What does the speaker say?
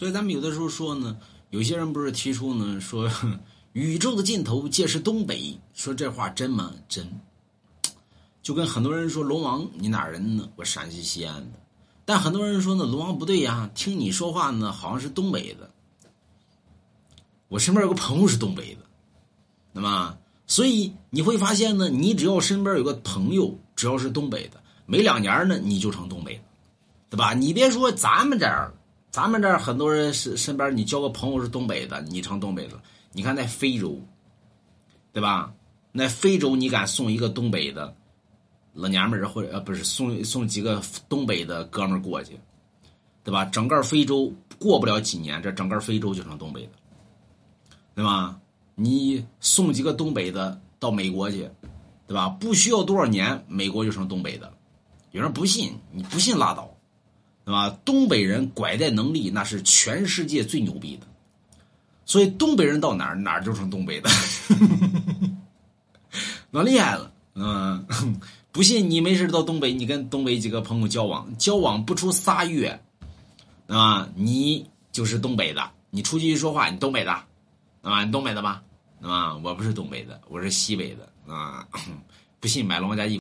所以咱们有的时候说呢，有些人不是提出呢说，宇宙的尽头皆是东北，说这话真吗？真。就跟很多人说龙王，你哪人呢？我陕西西安的。但很多人说呢，龙王不对呀，听你说话呢，好像是东北的。我身边有个朋友是东北的，那么，所以你会发现呢，你只要身边有个朋友，只要是东北的，没两年呢，你就成东北的，对吧？你别说咱们这儿。咱们这儿很多人是身边，你交个朋友是东北的，你成东北的。你看在非洲，对吧？那非洲你敢送一个东北的老娘们儿，或者呃不是送送几个东北的哥们儿过去，对吧？整个非洲过不了几年，这整个非洲就成东北的，对吧？你送几个东北的到美国去，对吧？不需要多少年，美国就成东北的。有人不信，你不信拉倒。对吧？东北人拐带能力那是全世界最牛逼的，所以东北人到哪儿哪儿就成东北的，老厉害了。嗯，不信你没事到东北，你跟东北几个朋友交往，交往不出仨月，啊，你就是东北的。你出去一说话，你东北的，啊，你东北的吧？啊，我不是东北的，我是西北的。啊，不信买龙家一。